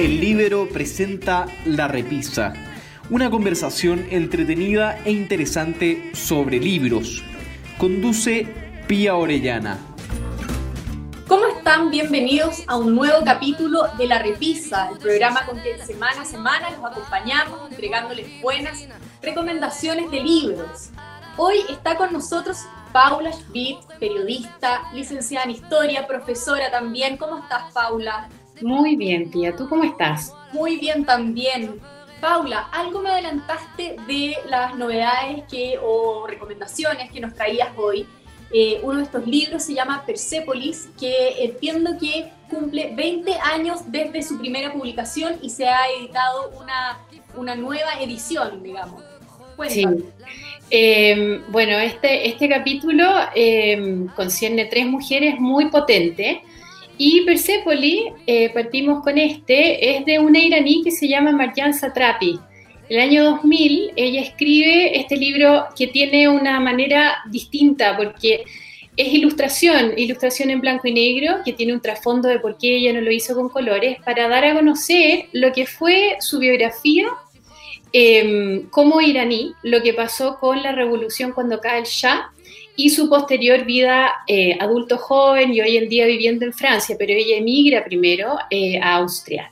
El Libero presenta La Repisa, una conversación entretenida e interesante sobre libros. Conduce Pía Orellana. ¿Cómo están? Bienvenidos a un nuevo capítulo de La Repisa, el programa con que semana a semana los acompañamos entregándoles buenas recomendaciones de libros. Hoy está con nosotros Paula Schmidt, periodista, licenciada en historia, profesora también. ¿Cómo estás, Paula? Muy bien, tía. ¿Tú cómo estás? Muy bien también. Paula, algo me adelantaste de las novedades que, o recomendaciones que nos traías hoy. Eh, uno de estos libros se llama Persepolis, que entiendo que cumple 20 años desde su primera publicación y se ha editado una, una nueva edición, digamos. Sí. Eh, bueno, este, este capítulo eh, concierne tres mujeres muy potentes y Persepolis, eh, partimos con este, es de una iraní que se llama Marjan Satrapi. El año 2000 ella escribe este libro que tiene una manera distinta porque es ilustración, ilustración en blanco y negro, que tiene un trasfondo de por qué ella no lo hizo con colores, para dar a conocer lo que fue su biografía eh, como iraní, lo que pasó con la revolución cuando cae el Shah y su posterior vida eh, adulto joven y hoy en día viviendo en Francia, pero ella emigra primero eh, a Austria.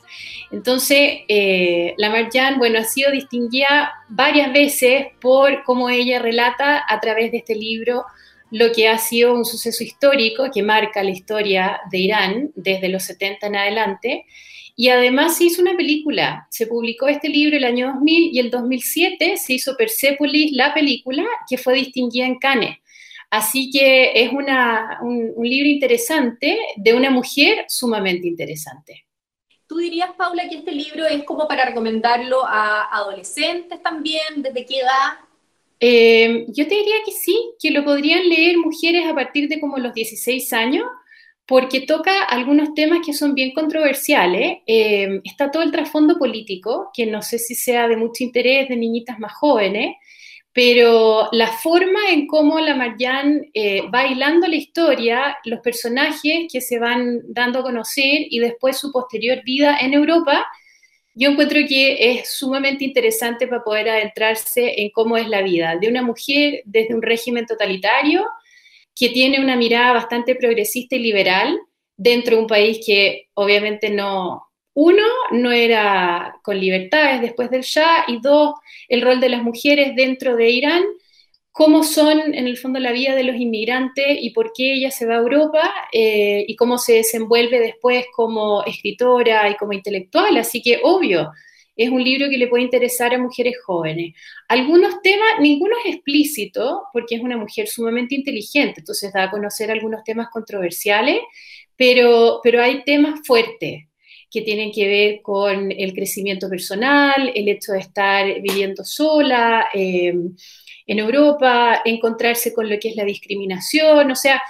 Entonces, eh, la Marjan, bueno, ha sido distinguida varias veces por cómo ella relata a través de este libro lo que ha sido un suceso histórico que marca la historia de Irán desde los 70 en adelante. Y además se hizo una película. Se publicó este libro el año 2000 y el 2007 se hizo Persepolis, la película, que fue distinguida en Cannes. Así que es un, libro interesante de una mujer sumamente interesante. ¿Tú dirías, Paula, que este libro es como para recomendarlo a adolescentes también? ¿Desde qué edad? Eh, yo te diría que sí, que lo podrían leer mujeres a partir de como los 16 años, porque toca algunos temas que son bien controversiales. Eh, está todo el trasfondo político, que no sé si sea de mucho interés de niñitas más jóvenes, pero la forma en cómo la Marjan eh, va hilando la historia, los personajes que se van dando a conocer y después su posterior vida en Europa, yo encuentro que es sumamente interesante para poder adentrarse en cómo es la vida de una mujer desde un régimen totalitario que tiene una mirada bastante progresista y liberal dentro de un país que obviamente no, uno, no era con libertades después del Shah, y dos, el rol de las mujeres dentro de Irán, cómo son en el fondo la vida de los inmigrantes y por qué ella se va a Europa eh, y cómo se desenvuelve después como escritora y como intelectual. Así que, obvio, es un libro que le puede interesar a mujeres jóvenes. Algunos temas, ninguno es explícito, porque es una mujer sumamente inteligente, entonces da a conocer algunos temas controversiales, pero, pero hay temas fuertes que tienen que ver con el crecimiento personal, el hecho de estar viviendo sola eh, en Europa, encontrarse con lo que es la discriminación, o sea,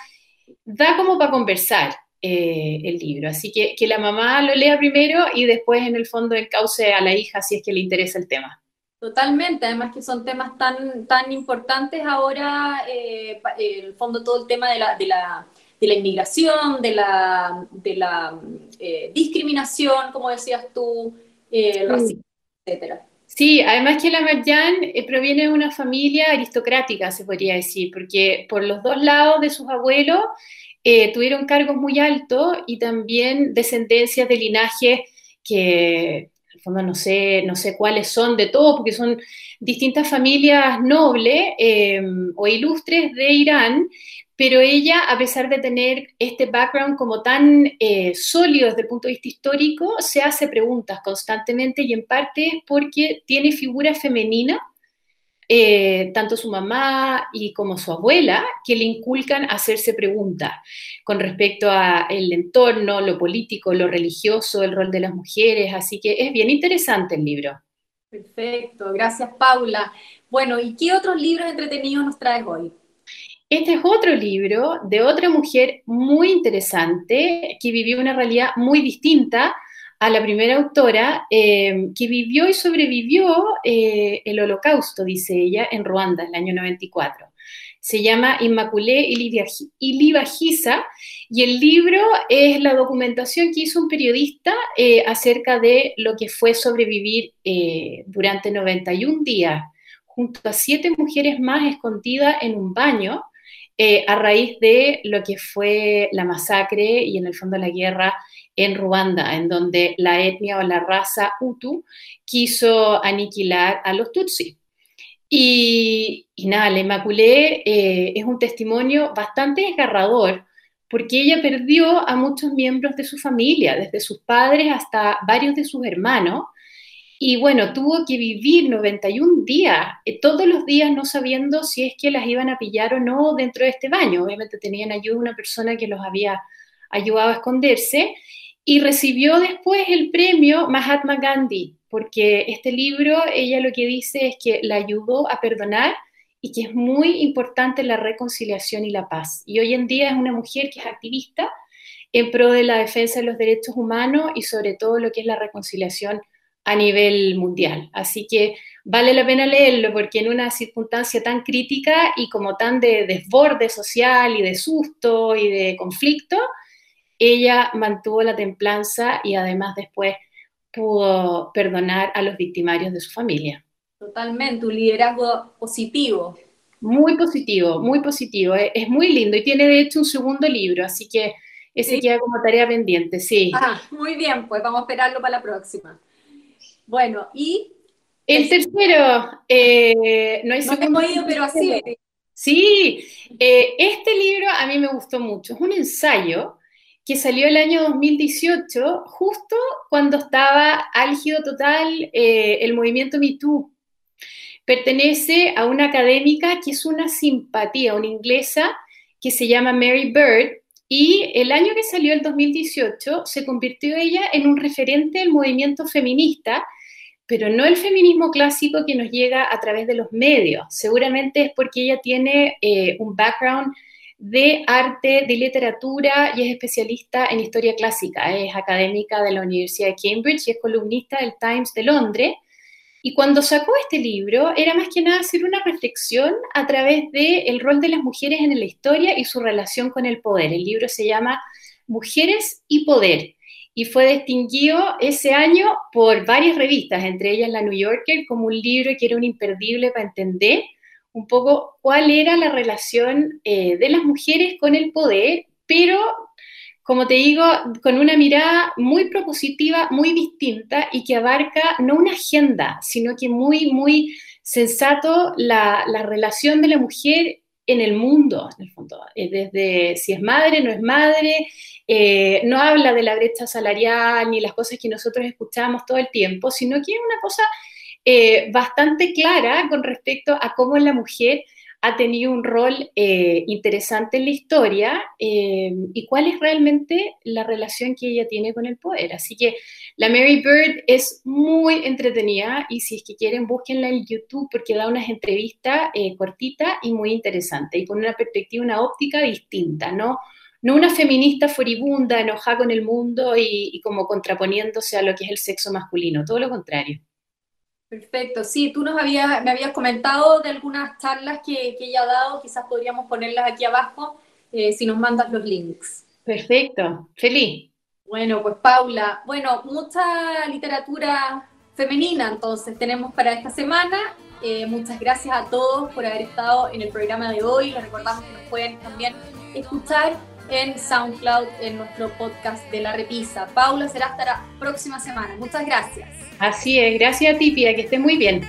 da como para conversar eh, el libro. Así que que la mamá lo lea primero y después en el fondo encauce a la hija si es que le interesa el tema. Totalmente, además que son temas tan, tan importantes ahora, eh, el fondo todo el tema de la, de la de la inmigración, de la, de la eh, discriminación, como decías tú, eh, el racismo, etcétera. Sí, además que la Marjan eh, proviene de una familia aristocrática, se podría decir, porque por los dos lados de sus abuelos tuvieron cargos muy altos y también descendencias de linajes que, en el fondo, no sé, no sé cuáles son de todos, porque son distintas familias nobles o ilustres de Irán, pero ella, a pesar de tener este background como tan eh, sólido desde el punto de vista histórico, se hace preguntas constantemente y en parte es porque tiene figura femenina, eh, tanto su mamá y como su abuela, que le inculcan hacerse preguntas con respecto al entorno, lo político, lo religioso, el rol de las mujeres, así que es bien interesante el libro. Perfecto, gracias Paula. Bueno, ¿y qué otros libros entretenidos nos traes hoy? Este es otro libro de otra mujer muy interesante que vivió una realidad muy distinta a la primera autora, eh, que vivió y sobrevivió eh, el holocausto, dice ella, en Ruanda, en el año 94. se llama Inmaculé Ilibagiza y el libro es la documentación que hizo un periodista eh, acerca de lo que fue sobrevivir eh, durante 91 días junto a siete mujeres más escondidas en un baño eh, a raíz de lo que fue la masacre y en el fondo la guerra en Ruanda, en donde la etnia o la raza Hutu quiso aniquilar a los Tutsi. Y, nada, la Inmaculé eh, es un testimonio bastante desgarrador porque ella perdió a muchos miembros de su familia, desde sus padres hasta varios de sus hermanos. Y bueno, tuvo que vivir 91 días, eh, todos los días no sabiendo si es que las iban a pillar o no dentro de este baño. Obviamente tenían ayuda una persona que los había ayudado a esconderse. Y recibió después el premio Mahatma Gandhi, porque este libro, ella lo que dice es que la ayudó a perdonar y que es muy importante la reconciliación y la paz. Y hoy en día es una mujer que es activista en pro de la defensa de los derechos humanos y sobre todo lo que es la reconciliación a nivel mundial. Así que vale la pena leerlo porque en una circunstancia tan crítica y como tan de desborde social y de susto y de conflicto, ella mantuvo la templanza y además después pudo perdonar a los victimarios de su familia. Totalmente, un liderazgo positivo. Muy positivo, muy positivo. Es, muy lindo y tiene de hecho un segundo libro, así que ese queda como tarea pendiente, sí. Ah, muy bien, pues vamos a esperarlo para la próxima. Bueno, y... El tercero, eh, no hay segundo. No pero así. Sí, eh, este libro a mí me gustó mucho. Es un ensayo que salió el año 2018, justo cuando estaba álgido total eh, el movimiento MeToo. Pertenece a una académica que es una simpatía, una inglesa que se llama Mary Bird, y el año que salió, el 2018, se convirtió ella en un referente del movimiento feminista, pero no el feminismo clásico que nos llega a través de los medios. Seguramente es porque ella tiene eh, un background de arte, de literatura y es especialista en historia clásica. Es académica de la Universidad de Cambridge y es columnista del Times de Londres. Y cuando sacó este libro, era más que nada hacer una reflexión a través del el rol de las mujeres en la historia y su relación con el poder. El libro se llama Mujeres y Poder y fue distinguido ese año por varias revistas, entre ellas la New Yorker, como un libro que era un imperdible para entender un poco cuál era la relación eh, de las mujeres con el poder, pero, como te digo, con una mirada muy propositiva, muy distinta y que abarca no una agenda, sino que muy, muy sensato la, relación de la mujer en el mundo, en el fondo, eh, desde si es madre, no es madre, eh, no habla de la brecha salarial ni las cosas que nosotros escuchamos todo el tiempo, sino que es una cosa eh, bastante clara con respecto a cómo la mujer ha tenido un rol eh, interesante en la historia eh, y cuál es realmente la relación que ella tiene con el poder. Así que la Mary Bird es muy entretenida y si es que quieren búsquenla en YouTube porque da unas entrevistas cortitas y muy interesantes y con una perspectiva, una óptica distinta, ¿no? No una feminista furibunda, enojada con el mundo y, y como contraponiéndose a lo que es el sexo masculino, todo lo contrario. Perfecto, sí, tú nos habías, me habías comentado de algunas charlas que, que ella ha dado, quizás podríamos ponerlas aquí abajo eh, si nos mandas los links. Perfecto, feliz. Bueno, pues Paula, bueno, mucha literatura femenina entonces tenemos para esta semana. Eh, muchas gracias a todos por haber estado en el programa de hoy. Les recordamos que nos pueden también escuchar en SoundCloud en nuestro podcast de La Repisa. Paula, será hasta la próxima semana. Muchas gracias. Así es, gracias a ti, Pia, que estés muy bien.